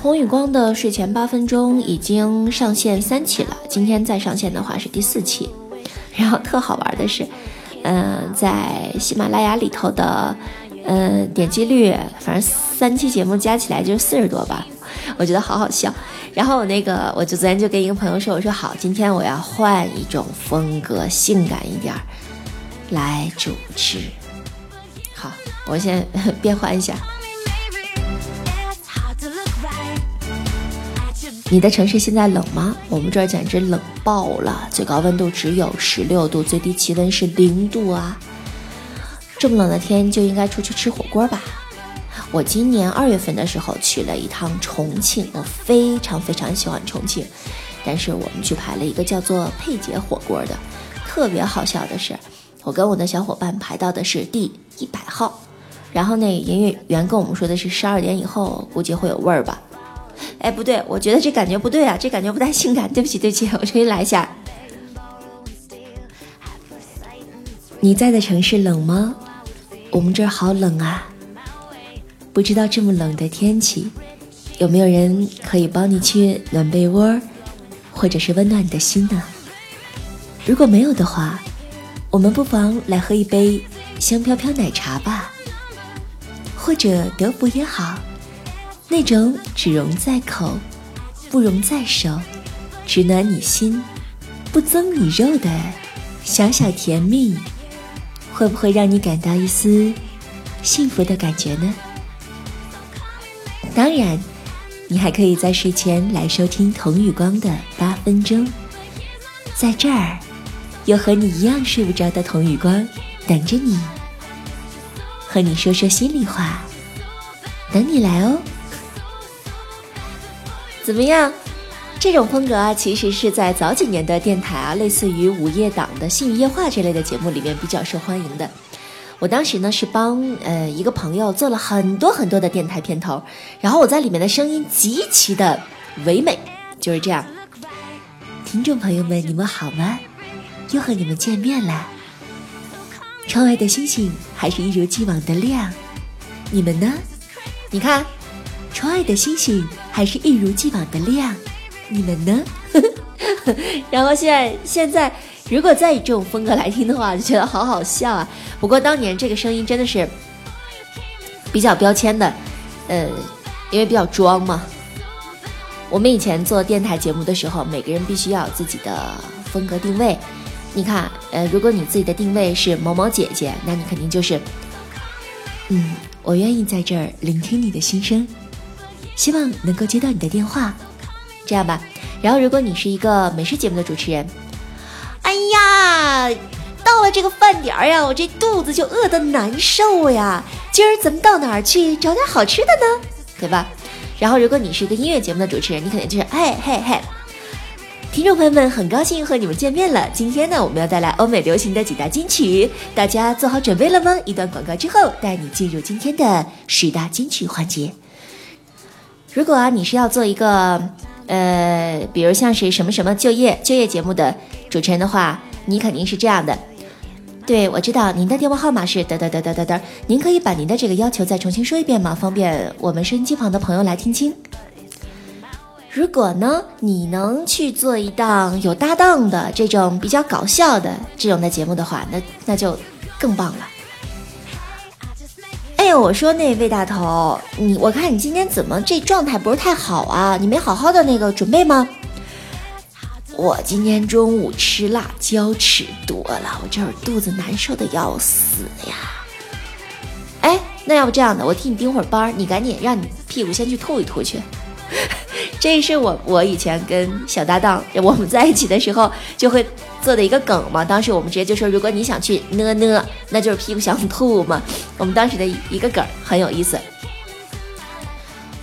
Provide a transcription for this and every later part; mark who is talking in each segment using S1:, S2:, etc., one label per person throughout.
S1: 童宇光的睡前八分钟已经上线三期了，今天再上线的话是第四期。然后特好玩的是，嗯，在喜马拉雅里头的，嗯，点击率，反正三期节目加起来就是四十多吧，我觉得好好笑。然后我那个，我就昨天就跟一个朋友说，我说好，今天我要换一种风格，性感一点儿来主持。好，我先 变换一下。你的城市现在冷吗？我们这儿简直冷爆了，最高温度只有十六度，最低气温是零度啊！这么冷的天就应该出去吃火锅吧。我今年二月份的时候去了一趟重庆，我非常非常喜欢重庆，但是我们去排了一个叫做佩姐火锅的，特别好笑的是，我跟我的小伙伴排到的是第一百号，然后那营业员跟我们说的是十二点以后估计会有味儿吧。哎，不对，我觉得这感觉不对啊，这感觉不太性感。对不起，对不起，我重新来一下。你在的城市冷吗？我们这儿好冷啊！不知道这么冷的天气，有没有人可以帮你去暖被窝，或者是温暖你的心呢？如果没有的话，我们不妨来喝一杯香飘飘奶茶吧，或者德芙也好。那种只溶在口，不溶在手，只暖你心，不增你肉的小小甜蜜，会不会让你感到一丝幸福的感觉呢？当然，你还可以在睡前来收听童宇光的八分钟，在这儿，有和你一样睡不着的童宇光等着你，和你说说心里话，等你来哦。怎么样？这种风格啊，其实是在早几年的电台啊，类似于午夜档的《信语夜话》这类的节目里面比较受欢迎的。我当时呢是帮呃一个朋友做了很多很多的电台片头，然后我在里面的声音极其的唯美，就是这样。听众朋友们，你们好吗？又和你们见面了。窗外的星星还是一如既往的亮，你们呢？你看。窗外的星星还是一如既往的亮，你们呢？然后现在现在，如果再以这种风格来听的话，就觉得好好笑啊。不过当年这个声音真的是比较标签的，呃，因为比较装嘛。我们以前做电台节目的时候，每个人必须要有自己的风格定位。你看，呃，如果你自己的定位是某某姐姐，那你肯定就是，嗯，我愿意在这儿聆听你的心声。希望能够接到你的电话，这样吧。然后，如果你是一个美食节目的主持人，哎呀，到了这个饭点儿呀，我这肚子就饿得难受呀。今儿咱们到哪儿去找点好吃的呢？对吧？然后，如果你是一个音乐节目的主持人，你肯定就是嘿嘿嘿。听众朋友们，很高兴和你们见面了。今天呢，我们要带来欧美流行的几大金曲，大家做好准备了吗？一段广告之后，带你进入今天的十大金曲环节。如果啊，你是要做一个，呃，比如像是什么什么就业就业节目的主持人的话，你肯定是这样的。对，我知道您的电话号码是得得得得得得，您可以把您的这个要求再重新说一遍吗？方便我们收音机旁的朋友来听清。如果呢，你能去做一档有搭档的这种比较搞笑的这种的节目的话，那那就更棒了。我说那魏大头，你我看你今天怎么这状态不是太好啊？你没好好的那个准备吗？我今天中午吃辣椒吃多了，我这儿肚子难受的要死呀。哎，那要不这样的，我替你盯会儿班，你赶紧让你屁股先去吐一吐去。这是我我以前跟小搭档我们在一起的时候就会做的一个梗嘛。当时我们直接就说，如果你想去呢呢，那就是屁股想吐嘛。我们当时的一个梗很有意思。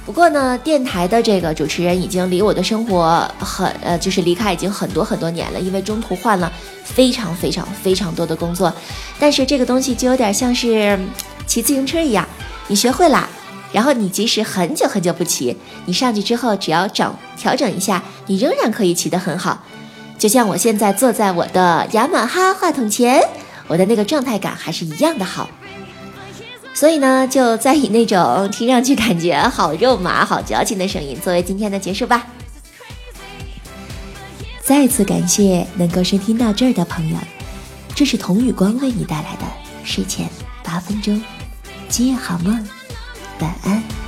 S1: 不过呢，电台的这个主持人已经离我的生活很呃，就是离开已经很多很多年了，因为中途换了非常非常非常多的工作。但是这个东西就有点像是骑自行车一样，你学会了。然后你即使很久很久不骑，你上去之后只要整调整一下，你仍然可以骑得很好。就像我现在坐在我的雅马哈话筒前，我的那个状态感还是一样的好。所以呢，就再以那种听上去感觉好肉麻、好矫情的声音作为今天的结束吧。再次感谢能够收听到这儿的朋友，这是童宇光为你带来的睡前八分钟，今夜好梦，晚安。